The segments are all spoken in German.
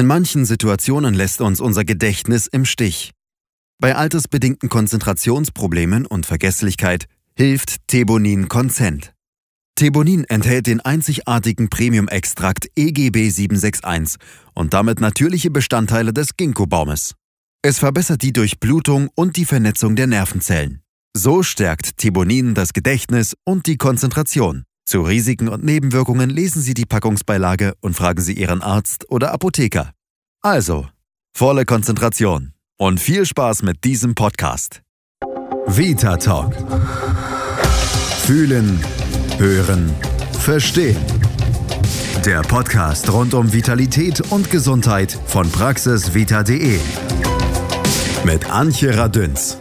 In manchen Situationen lässt uns unser Gedächtnis im Stich. Bei altersbedingten Konzentrationsproblemen und Vergesslichkeit hilft Thebonin Konzent. Thebonin enthält den einzigartigen Premium-Extrakt EGB 761 und damit natürliche Bestandteile des Ginkgo-Baumes. Es verbessert die Durchblutung und die Vernetzung der Nervenzellen. So stärkt Thebonin das Gedächtnis und die Konzentration. Zu Risiken und Nebenwirkungen lesen Sie die Packungsbeilage und fragen Sie Ihren Arzt oder Apotheker. Also, volle Konzentration und viel Spaß mit diesem Podcast. Vita Talk. Fühlen Hören, Verstehen. Der Podcast rund um Vitalität und Gesundheit von praxisvita.de. Mit Antje Radünz.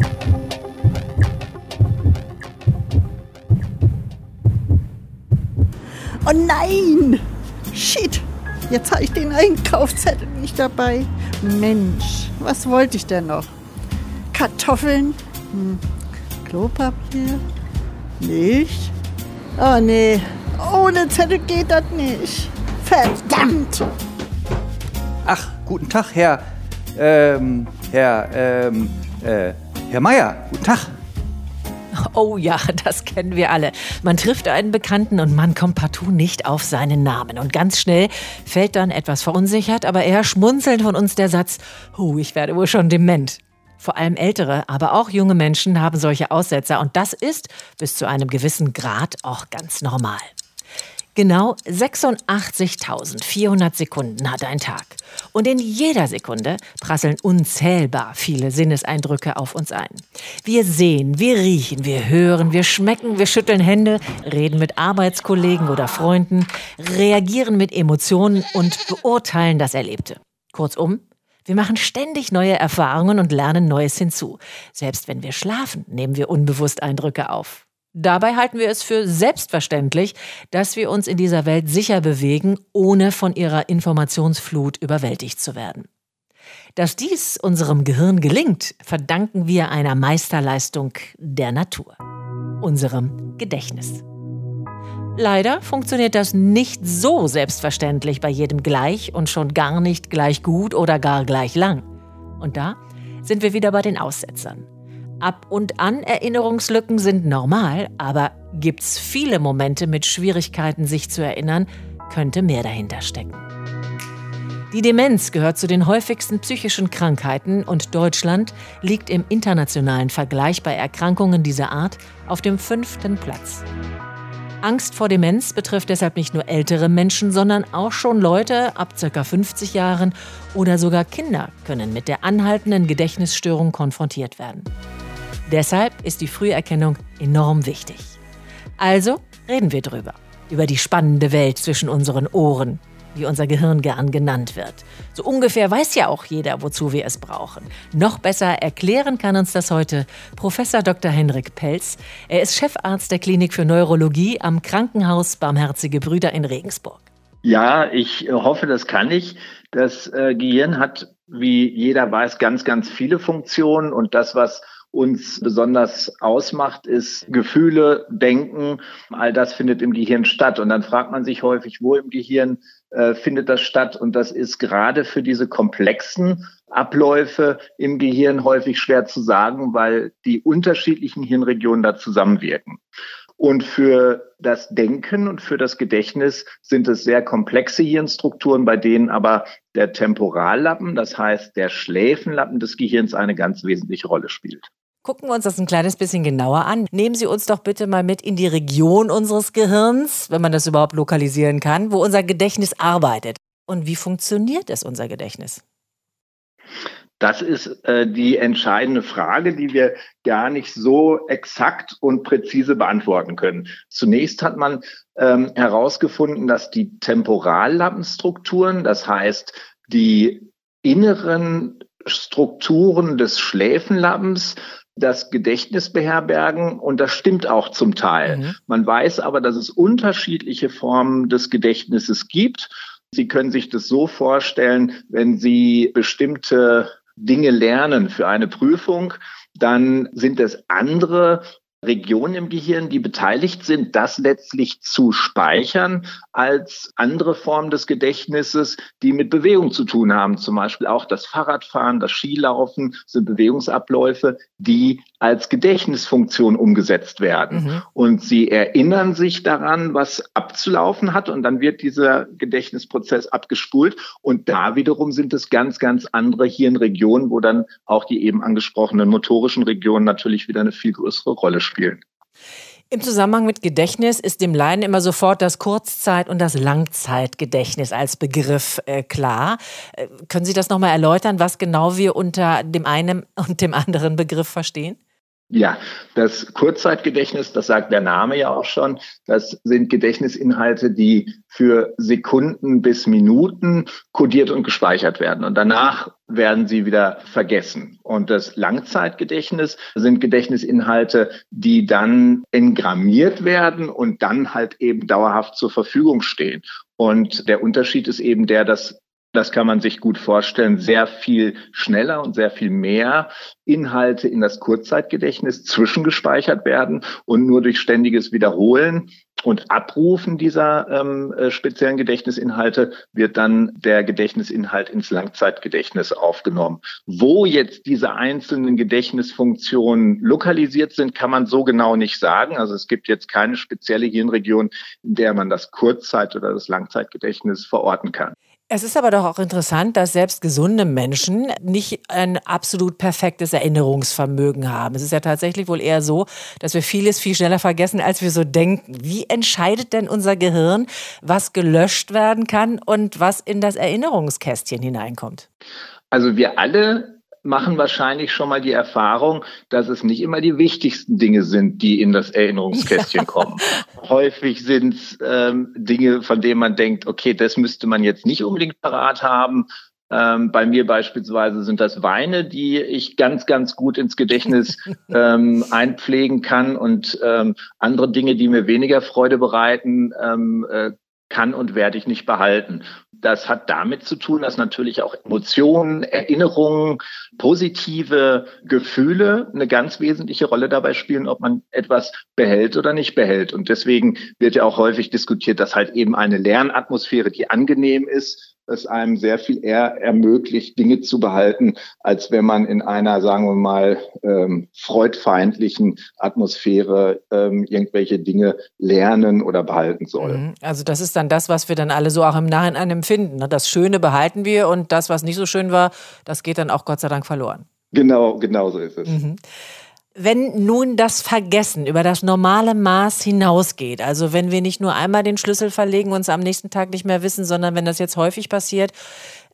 Oh nein! Shit! Jetzt habe ich den Einkaufszettel nicht dabei. Mensch, was wollte ich denn noch? Kartoffeln? Hm. Klopapier? Milch? Oh nee, ohne Zettel geht das nicht. Verdammt! Ach, guten Tag, Herr, ähm, Herr, ähm, äh, Herr Meier, guten Tag. Oh ja, das kennen wir alle. Man trifft einen Bekannten und man kommt partout nicht auf seinen Namen. Und ganz schnell fällt dann etwas verunsichert, aber eher schmunzelnd von uns der Satz, oh, ich werde wohl schon dement. Vor allem ältere, aber auch junge Menschen haben solche Aussetzer und das ist bis zu einem gewissen Grad auch ganz normal. Genau 86.400 Sekunden hat ein Tag. Und in jeder Sekunde prasseln unzählbar viele Sinneseindrücke auf uns ein. Wir sehen, wir riechen, wir hören, wir schmecken, wir schütteln Hände, reden mit Arbeitskollegen oder Freunden, reagieren mit Emotionen und beurteilen das Erlebte. Kurzum, wir machen ständig neue Erfahrungen und lernen Neues hinzu. Selbst wenn wir schlafen, nehmen wir unbewusst Eindrücke auf. Dabei halten wir es für selbstverständlich, dass wir uns in dieser Welt sicher bewegen, ohne von ihrer Informationsflut überwältigt zu werden. Dass dies unserem Gehirn gelingt, verdanken wir einer Meisterleistung der Natur, unserem Gedächtnis. Leider funktioniert das nicht so selbstverständlich bei jedem gleich und schon gar nicht gleich gut oder gar gleich lang. Und da sind wir wieder bei den Aussetzern. Ab und an Erinnerungslücken sind normal, aber gibt's viele Momente mit Schwierigkeiten, sich zu erinnern, könnte mehr dahinter stecken. Die Demenz gehört zu den häufigsten psychischen Krankheiten und Deutschland liegt im internationalen Vergleich bei Erkrankungen dieser Art auf dem fünften Platz. Angst vor Demenz betrifft deshalb nicht nur ältere Menschen, sondern auch schon Leute ab ca. 50 Jahren oder sogar Kinder können mit der anhaltenden Gedächtnisstörung konfrontiert werden. Deshalb ist die Früherkennung enorm wichtig. Also reden wir drüber. Über die spannende Welt zwischen unseren Ohren, wie unser Gehirn gern genannt wird. So ungefähr weiß ja auch jeder, wozu wir es brauchen. Noch besser erklären kann uns das heute Professor Dr. Henrik Pelz. Er ist Chefarzt der Klinik für Neurologie am Krankenhaus Barmherzige Brüder in Regensburg. Ja, ich hoffe, das kann ich. Das äh, Gehirn hat, wie jeder weiß, ganz, ganz viele Funktionen und das, was uns besonders ausmacht, ist Gefühle, Denken. All das findet im Gehirn statt. Und dann fragt man sich häufig, wo im Gehirn äh, findet das statt? Und das ist gerade für diese komplexen Abläufe im Gehirn häufig schwer zu sagen, weil die unterschiedlichen Hirnregionen da zusammenwirken. Und für das Denken und für das Gedächtnis sind es sehr komplexe Hirnstrukturen, bei denen aber der Temporallappen, das heißt der Schläfenlappen des Gehirns, eine ganz wesentliche Rolle spielt. Gucken wir uns das ein kleines bisschen genauer an. Nehmen Sie uns doch bitte mal mit in die Region unseres Gehirns, wenn man das überhaupt lokalisieren kann, wo unser Gedächtnis arbeitet. Und wie funktioniert es, unser Gedächtnis? Das ist äh, die entscheidende Frage, die wir gar nicht so exakt und präzise beantworten können. Zunächst hat man ähm, herausgefunden, dass die Temporallappenstrukturen, das heißt die inneren Strukturen des Schläfenlappens, das Gedächtnis beherbergen und das stimmt auch zum Teil. Mhm. Man weiß aber, dass es unterschiedliche Formen des Gedächtnisses gibt. Sie können sich das so vorstellen, wenn Sie bestimmte Dinge lernen für eine Prüfung, dann sind es andere Regionen im Gehirn, die beteiligt sind, das letztlich zu speichern als andere Formen des Gedächtnisses, die mit Bewegung zu tun haben. Zum Beispiel auch das Fahrradfahren, das Skilaufen sind Bewegungsabläufe, die als Gedächtnisfunktion umgesetzt werden. Mhm. Und sie erinnern sich daran, was abzulaufen hat und dann wird dieser Gedächtnisprozess abgespult. Und da wiederum sind es ganz, ganz andere Hirnregionen, wo dann auch die eben angesprochenen motorischen Regionen natürlich wieder eine viel größere Rolle spielen spielen. Im Zusammenhang mit Gedächtnis ist dem Laien immer sofort das Kurzzeit- und das Langzeitgedächtnis als Begriff äh, klar. Äh, können Sie das nochmal erläutern, was genau wir unter dem einen und dem anderen Begriff verstehen? Ja, das Kurzzeitgedächtnis, das sagt der Name ja auch schon, das sind Gedächtnisinhalte, die für Sekunden bis Minuten kodiert und gespeichert werden. Und danach werden sie wieder vergessen. Und das Langzeitgedächtnis sind Gedächtnisinhalte, die dann engrammiert werden und dann halt eben dauerhaft zur Verfügung stehen. Und der Unterschied ist eben der, dass das kann man sich gut vorstellen, sehr viel schneller und sehr viel mehr Inhalte in das Kurzzeitgedächtnis zwischengespeichert werden und nur durch ständiges Wiederholen und Abrufen dieser ähm, äh, speziellen Gedächtnisinhalte wird dann der Gedächtnisinhalt ins Langzeitgedächtnis aufgenommen. Wo jetzt diese einzelnen Gedächtnisfunktionen lokalisiert sind, kann man so genau nicht sagen. Also es gibt jetzt keine spezielle Hirnregion, in der man das Kurzzeit- oder das Langzeitgedächtnis verorten kann. Es ist aber doch auch interessant, dass selbst gesunde Menschen nicht ein absolut perfektes Erinnerungsvermögen haben. Es ist ja tatsächlich wohl eher so, dass wir vieles viel schneller vergessen, als wir so denken. Wie entscheidet denn unser Gehirn, was gelöscht werden kann und was in das Erinnerungskästchen hineinkommt? Also wir alle machen wahrscheinlich schon mal die Erfahrung, dass es nicht immer die wichtigsten Dinge sind, die in das Erinnerungskästchen kommen. Häufig sind es ähm, Dinge, von denen man denkt, okay, das müsste man jetzt nicht unbedingt parat haben. Ähm, bei mir beispielsweise sind das Weine, die ich ganz, ganz gut ins Gedächtnis ähm, einpflegen kann und ähm, andere Dinge, die mir weniger Freude bereiten, ähm, äh, kann und werde ich nicht behalten. Das hat damit zu tun, dass natürlich auch Emotionen, Erinnerungen, positive Gefühle eine ganz wesentliche Rolle dabei spielen, ob man etwas behält oder nicht behält. Und deswegen wird ja auch häufig diskutiert, dass halt eben eine Lernatmosphäre, die angenehm ist, es einem sehr viel eher ermöglicht, Dinge zu behalten, als wenn man in einer, sagen wir mal, ähm, freudfeindlichen Atmosphäre ähm, irgendwelche Dinge lernen oder behalten soll. Mhm. Also das ist dann das, was wir dann alle so auch im Nachhinein empfinden. Ne? Das Schöne behalten wir und das, was nicht so schön war, das geht dann auch Gott sei Dank verloren. Genau, genau so ist es. Mhm. Wenn nun das Vergessen über das normale Maß hinausgeht, also wenn wir nicht nur einmal den Schlüssel verlegen und uns am nächsten Tag nicht mehr wissen, sondern wenn das jetzt häufig passiert,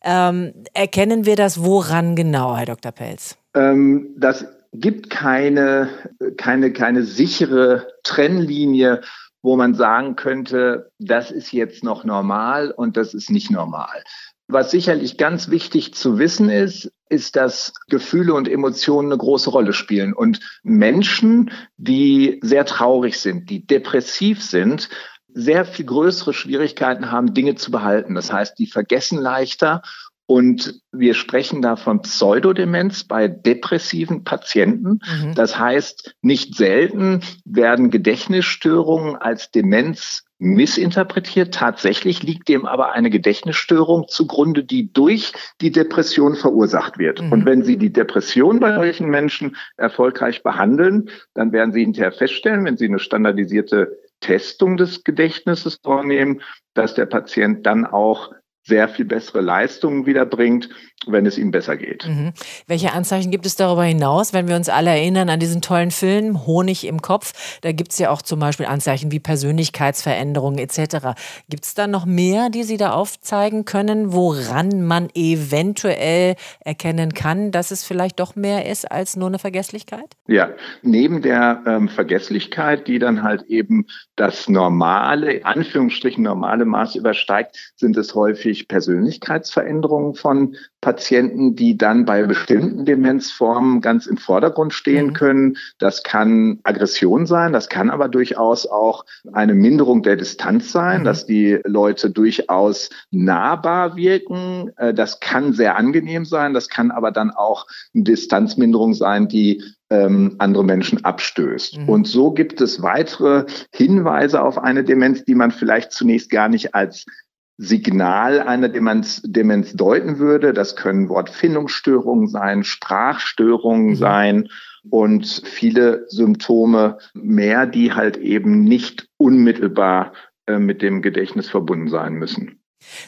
ähm, erkennen wir das woran genau, Herr Dr. Pelz? Ähm, das gibt keine, keine, keine sichere Trennlinie, wo man sagen könnte, das ist jetzt noch normal und das ist nicht normal. Was sicherlich ganz wichtig zu wissen ist, ist, dass Gefühle und Emotionen eine große Rolle spielen. Und Menschen, die sehr traurig sind, die depressiv sind, sehr viel größere Schwierigkeiten haben, Dinge zu behalten. Das heißt, die vergessen leichter und wir sprechen da von Pseudodemenz bei depressiven Patienten. Mhm. Das heißt, nicht selten werden Gedächtnisstörungen als Demenz missinterpretiert. Tatsächlich liegt dem aber eine Gedächtnisstörung zugrunde, die durch die Depression verursacht wird. Mhm. Und wenn Sie die Depression bei solchen Menschen erfolgreich behandeln, dann werden Sie hinterher feststellen, wenn Sie eine standardisierte Testung des Gedächtnisses vornehmen, dass der Patient dann auch sehr viel bessere Leistungen wiederbringt, wenn es ihm besser geht. Mhm. Welche Anzeichen gibt es darüber hinaus, wenn wir uns alle erinnern an diesen tollen Film Honig im Kopf? Da gibt es ja auch zum Beispiel Anzeichen wie Persönlichkeitsveränderungen etc. Gibt es da noch mehr, die Sie da aufzeigen können, woran man eventuell erkennen kann, dass es vielleicht doch mehr ist als nur eine Vergesslichkeit? Ja, neben der ähm, Vergesslichkeit, die dann halt eben das normale, in Anführungsstrichen normale Maß übersteigt, sind es häufig Persönlichkeitsveränderungen von Patienten, die dann bei bestimmten Demenzformen ganz im Vordergrund stehen mhm. können. Das kann Aggression sein, das kann aber durchaus auch eine Minderung der Distanz sein, mhm. dass die Leute durchaus nahbar wirken. Äh, das kann sehr angenehm sein, das kann aber dann auch eine Distanzminderung sein, die ähm, andere Menschen abstößt. Mhm. Und so gibt es weitere Hinweise auf eine Demenz, die man vielleicht zunächst gar nicht als Signal einer Demenz, Demenz deuten würde. Das können Wortfindungsstörungen sein, Sprachstörungen mhm. sein und viele Symptome mehr, die halt eben nicht unmittelbar äh, mit dem Gedächtnis verbunden sein müssen.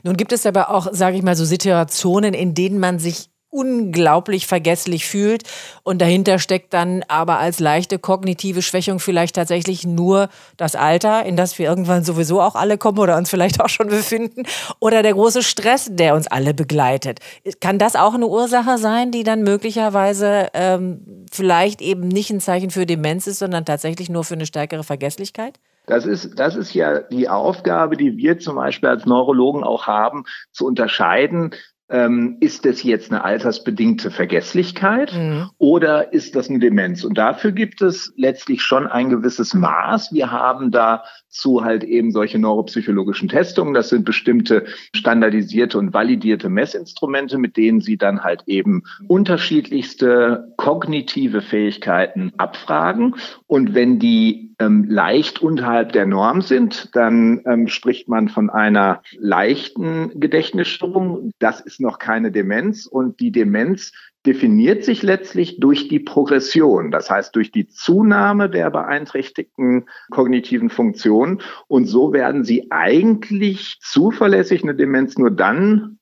Nun gibt es aber auch, sage ich mal, so Situationen, in denen man sich unglaublich vergesslich fühlt und dahinter steckt dann aber als leichte kognitive Schwächung vielleicht tatsächlich nur das Alter, in das wir irgendwann sowieso auch alle kommen oder uns vielleicht auch schon befinden oder der große Stress, der uns alle begleitet. Kann das auch eine Ursache sein, die dann möglicherweise ähm, vielleicht eben nicht ein Zeichen für Demenz ist, sondern tatsächlich nur für eine stärkere Vergesslichkeit? Das ist, das ist ja die Aufgabe, die wir zum Beispiel als Neurologen auch haben, zu unterscheiden, ähm, ist das jetzt eine altersbedingte Vergesslichkeit mhm. oder ist das eine Demenz? Und dafür gibt es letztlich schon ein gewisses Maß. Wir haben dazu halt eben solche neuropsychologischen Testungen. Das sind bestimmte standardisierte und validierte Messinstrumente, mit denen Sie dann halt eben unterschiedlichste kognitive Fähigkeiten abfragen. Und wenn die ähm, leicht unterhalb der Norm sind, dann ähm, spricht man von einer leichten Gedächtnisstörung. Das ist noch keine Demenz und die Demenz definiert sich letztlich durch die Progression, das heißt durch die Zunahme der beeinträchtigten kognitiven Funktionen. Und so werden sie eigentlich zuverlässig eine Demenz nur dann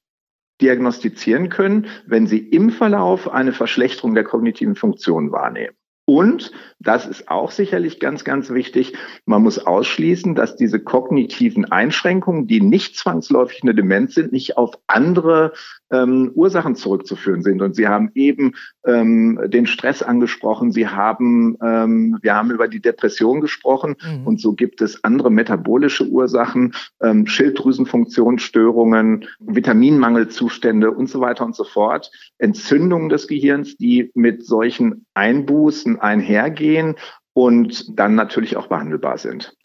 diagnostizieren können, wenn sie im Verlauf eine Verschlechterung der kognitiven Funktion wahrnehmen. Und, das ist auch sicherlich ganz, ganz wichtig, man muss ausschließen, dass diese kognitiven Einschränkungen, die nicht zwangsläufig eine Demenz sind, nicht auf andere ähm, Ursachen zurückzuführen sind. Und Sie haben eben ähm, den Stress angesprochen, Sie haben, ähm, wir haben über die Depression gesprochen mhm. und so gibt es andere metabolische Ursachen, ähm, Schilddrüsenfunktionsstörungen, Vitaminmangelzustände und so weiter und so fort, Entzündungen des Gehirns, die mit solchen Einbußen einhergehen und dann natürlich auch behandelbar sind.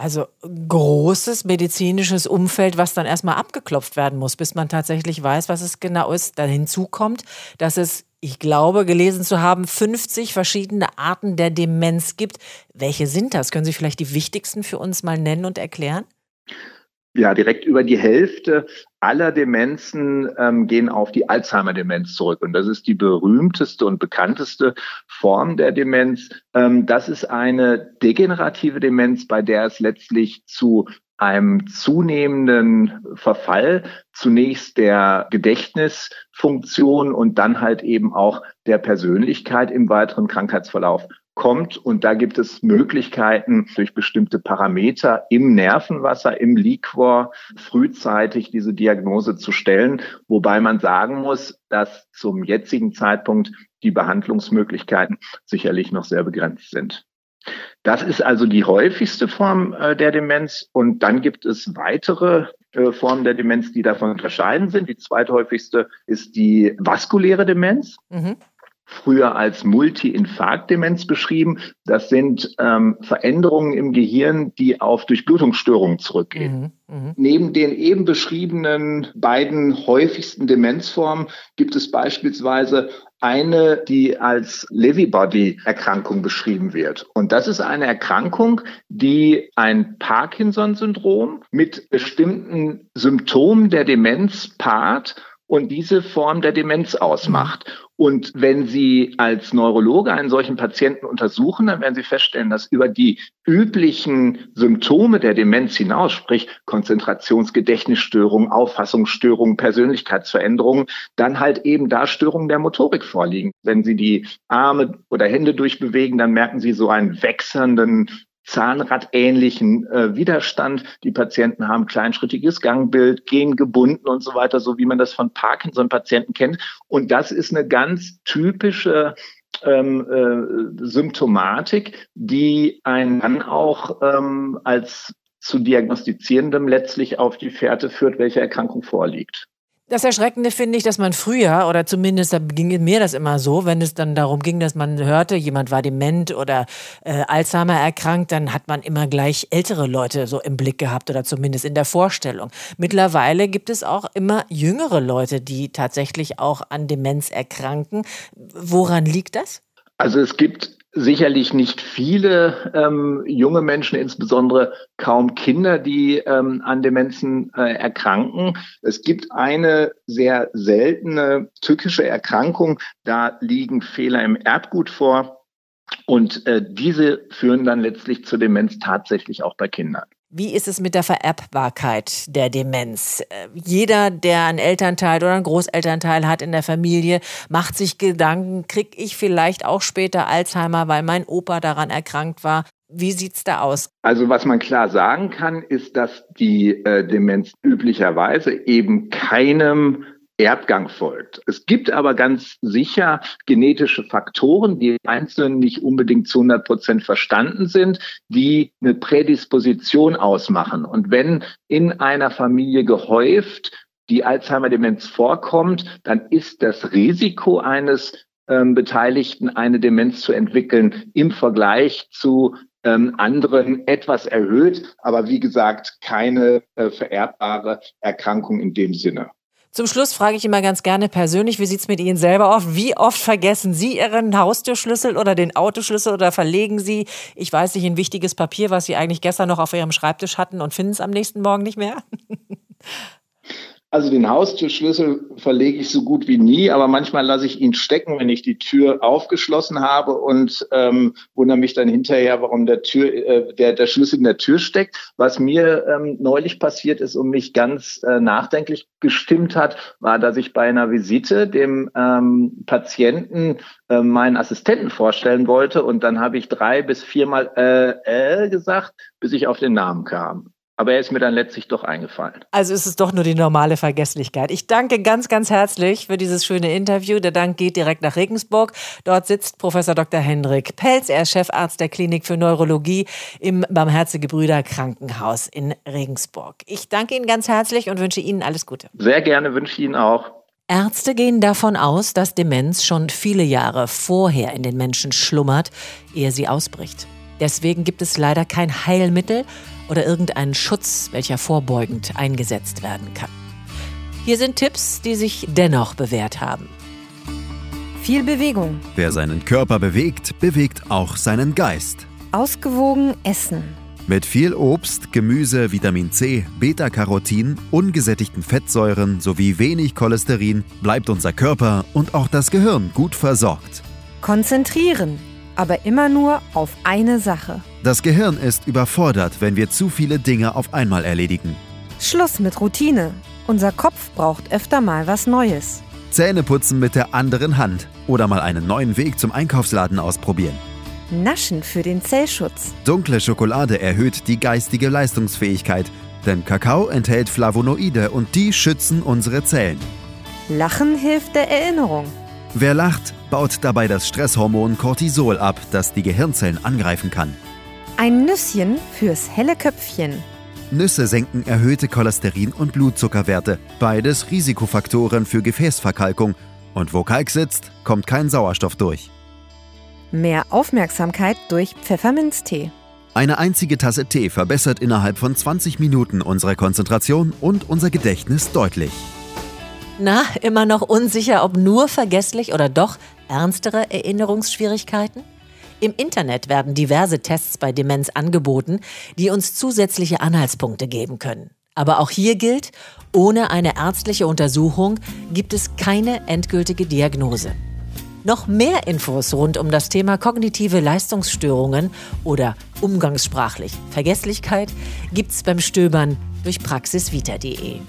Also großes medizinisches Umfeld, was dann erstmal abgeklopft werden muss, bis man tatsächlich weiß, was es genau ist. Dann hinzu kommt, dass es, ich glaube, gelesen zu haben, 50 verschiedene Arten der Demenz gibt. Welche sind das? Können Sie vielleicht die wichtigsten für uns mal nennen und erklären? Ja, direkt über die Hälfte aller Demenzen ähm, gehen auf die Alzheimer-Demenz zurück. Und das ist die berühmteste und bekannteste Form der Demenz. Ähm, das ist eine degenerative Demenz, bei der es letztlich zu einem zunehmenden Verfall zunächst der Gedächtnisfunktion und dann halt eben auch der Persönlichkeit im weiteren Krankheitsverlauf kommt. Und da gibt es Möglichkeiten, durch bestimmte Parameter im Nervenwasser, im Liquor frühzeitig diese Diagnose zu stellen. Wobei man sagen muss, dass zum jetzigen Zeitpunkt die Behandlungsmöglichkeiten sicherlich noch sehr begrenzt sind. Das ist also die häufigste Form äh, der Demenz. Und dann gibt es weitere äh, Formen der Demenz, die davon unterscheiden sind. Die zweithäufigste ist die vaskuläre Demenz. Mhm früher als Multi-Infarktdemenz beschrieben. Das sind ähm, Veränderungen im Gehirn, die auf Durchblutungsstörungen zurückgehen. Mhm, mh. Neben den eben beschriebenen beiden häufigsten Demenzformen gibt es beispielsweise eine, die als Levy-Body-Erkrankung beschrieben wird. Und das ist eine Erkrankung, die ein Parkinson-Syndrom mit bestimmten Symptomen der Demenz paart und diese Form der Demenz ausmacht. Und wenn Sie als Neurologe einen solchen Patienten untersuchen, dann werden Sie feststellen, dass über die üblichen Symptome der Demenz hinaus, sprich Konzentrationsgedächtnisstörungen, Auffassungsstörungen, Persönlichkeitsveränderungen, dann halt eben da Störungen der Motorik vorliegen. Wenn Sie die Arme oder Hände durchbewegen, dann merken Sie so einen wechselnden Zahnradähnlichen äh, Widerstand. Die Patienten haben kleinschrittiges Gangbild, gehen gebunden und so weiter, so wie man das von Parkinson-Patienten kennt. Und das ist eine ganz typische ähm, äh, Symptomatik, die einen dann auch ähm, als zu diagnostizierendem letztlich auf die Fährte führt, welche Erkrankung vorliegt. Das Erschreckende finde ich, dass man früher, oder zumindest da ging mir das immer so, wenn es dann darum ging, dass man hörte, jemand war dement oder äh, Alzheimer erkrankt, dann hat man immer gleich ältere Leute so im Blick gehabt oder zumindest in der Vorstellung. Mittlerweile gibt es auch immer jüngere Leute, die tatsächlich auch an Demenz erkranken. Woran liegt das? Also es gibt sicherlich nicht viele ähm, junge Menschen, insbesondere kaum Kinder, die ähm, an Demenzen äh, erkranken. Es gibt eine sehr seltene tückische Erkrankung, da liegen Fehler im Erbgut vor. Und äh, diese führen dann letztlich zur Demenz tatsächlich auch bei Kindern. Wie ist es mit der Vererbbarkeit der Demenz? Äh, jeder, der einen Elternteil oder einen Großelternteil hat in der Familie, macht sich Gedanken, krieg ich vielleicht auch später Alzheimer, weil mein Opa daran erkrankt war? Wie sieht's da aus? Also was man klar sagen kann, ist, dass die äh, Demenz üblicherweise eben keinem Erbgang folgt. Es gibt aber ganz sicher genetische Faktoren, die einzeln nicht unbedingt zu 100 Prozent verstanden sind, die eine Prädisposition ausmachen. Und wenn in einer Familie gehäuft die Alzheimer-Demenz vorkommt, dann ist das Risiko eines ähm, Beteiligten, eine Demenz zu entwickeln, im Vergleich zu ähm, anderen etwas erhöht, aber wie gesagt, keine äh, vererbbare Erkrankung in dem Sinne. Zum Schluss frage ich immer ganz gerne persönlich, wie sieht's mit Ihnen selber auf? Wie oft vergessen Sie Ihren Haustürschlüssel oder den Autoschlüssel oder verlegen Sie, ich weiß nicht, ein wichtiges Papier, was Sie eigentlich gestern noch auf Ihrem Schreibtisch hatten und finden es am nächsten Morgen nicht mehr? Also den Haustürschlüssel verlege ich so gut wie nie, aber manchmal lasse ich ihn stecken, wenn ich die Tür aufgeschlossen habe und ähm, wundere mich dann hinterher, warum der Tür, äh, der, der Schlüssel in der Tür steckt. Was mir ähm, neulich passiert ist und mich ganz äh, nachdenklich gestimmt hat, war, dass ich bei einer Visite dem ähm, Patienten äh, meinen Assistenten vorstellen wollte und dann habe ich drei bis viermal äh, äh gesagt, bis ich auf den Namen kam. Aber er ist mir dann letztlich doch eingefallen. Also ist es doch nur die normale Vergesslichkeit. Ich danke ganz, ganz herzlich für dieses schöne Interview. Der Dank geht direkt nach Regensburg. Dort sitzt Professor Dr. Hendrik Pelz. Er ist Chefarzt der Klinik für Neurologie im Barmherzige Brüder Krankenhaus in Regensburg. Ich danke Ihnen ganz herzlich und wünsche Ihnen alles Gute. Sehr gerne wünsche ich Ihnen auch. Ärzte gehen davon aus, dass Demenz schon viele Jahre vorher in den Menschen schlummert, ehe sie ausbricht. Deswegen gibt es leider kein Heilmittel oder irgendeinen Schutz, welcher vorbeugend eingesetzt werden kann. Hier sind Tipps, die sich dennoch bewährt haben. Viel Bewegung. Wer seinen Körper bewegt, bewegt auch seinen Geist. Ausgewogen essen. Mit viel Obst, Gemüse, Vitamin C, Beta-Carotin, ungesättigten Fettsäuren sowie wenig Cholesterin bleibt unser Körper und auch das Gehirn gut versorgt. Konzentrieren aber immer nur auf eine Sache. Das Gehirn ist überfordert, wenn wir zu viele Dinge auf einmal erledigen. Schluss mit Routine. Unser Kopf braucht öfter mal was Neues. Zähne putzen mit der anderen Hand oder mal einen neuen Weg zum Einkaufsladen ausprobieren. Naschen für den Zellschutz. Dunkle Schokolade erhöht die geistige Leistungsfähigkeit, denn Kakao enthält Flavonoide und die schützen unsere Zellen. Lachen hilft der Erinnerung. Wer lacht, baut dabei das Stresshormon Cortisol ab, das die Gehirnzellen angreifen kann. Ein Nüsschen fürs helle Köpfchen. Nüsse senken erhöhte Cholesterin- und Blutzuckerwerte, beides Risikofaktoren für Gefäßverkalkung. Und wo Kalk sitzt, kommt kein Sauerstoff durch. Mehr Aufmerksamkeit durch Pfefferminztee. Eine einzige Tasse Tee verbessert innerhalb von 20 Minuten unsere Konzentration und unser Gedächtnis deutlich. Na, immer noch unsicher, ob nur vergesslich oder doch ernstere Erinnerungsschwierigkeiten? Im Internet werden diverse Tests bei Demenz angeboten, die uns zusätzliche Anhaltspunkte geben können. Aber auch hier gilt, ohne eine ärztliche Untersuchung gibt es keine endgültige Diagnose. Noch mehr Infos rund um das Thema kognitive Leistungsstörungen oder umgangssprachlich Vergesslichkeit gibt's beim Stöbern durch praxisvita.de.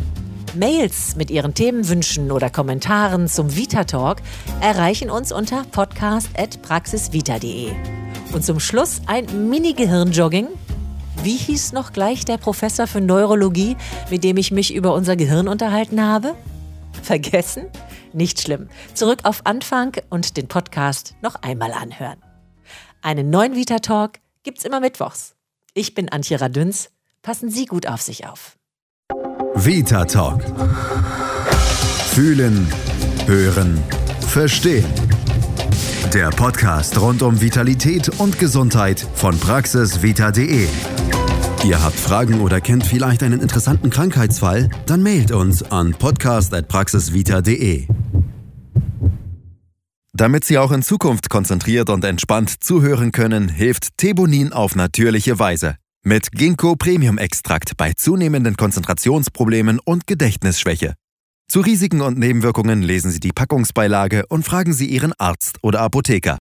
Mails mit Ihren Themenwünschen oder Kommentaren zum Vita Talk erreichen uns unter podcast.praxisvita.de. Und zum Schluss ein Mini-Gehirnjogging. Wie hieß noch gleich der Professor für Neurologie, mit dem ich mich über unser Gehirn unterhalten habe? Vergessen? Nicht schlimm. Zurück auf Anfang und den Podcast noch einmal anhören. Einen neuen Vita Talk gibt's immer mittwochs. Ich bin Antje Radüns. Passen Sie gut auf sich auf. Vita Talk. Fühlen, hören, verstehen. Der Podcast rund um Vitalität und Gesundheit von praxisvita.de. Ihr habt Fragen oder kennt vielleicht einen interessanten Krankheitsfall? Dann mailt uns an podcast.praxisvita.de. Damit Sie auch in Zukunft konzentriert und entspannt zuhören können, hilft Thebonin auf natürliche Weise. Mit Ginkgo Premium Extrakt bei zunehmenden Konzentrationsproblemen und Gedächtnisschwäche. Zu Risiken und Nebenwirkungen lesen Sie die Packungsbeilage und fragen Sie Ihren Arzt oder Apotheker.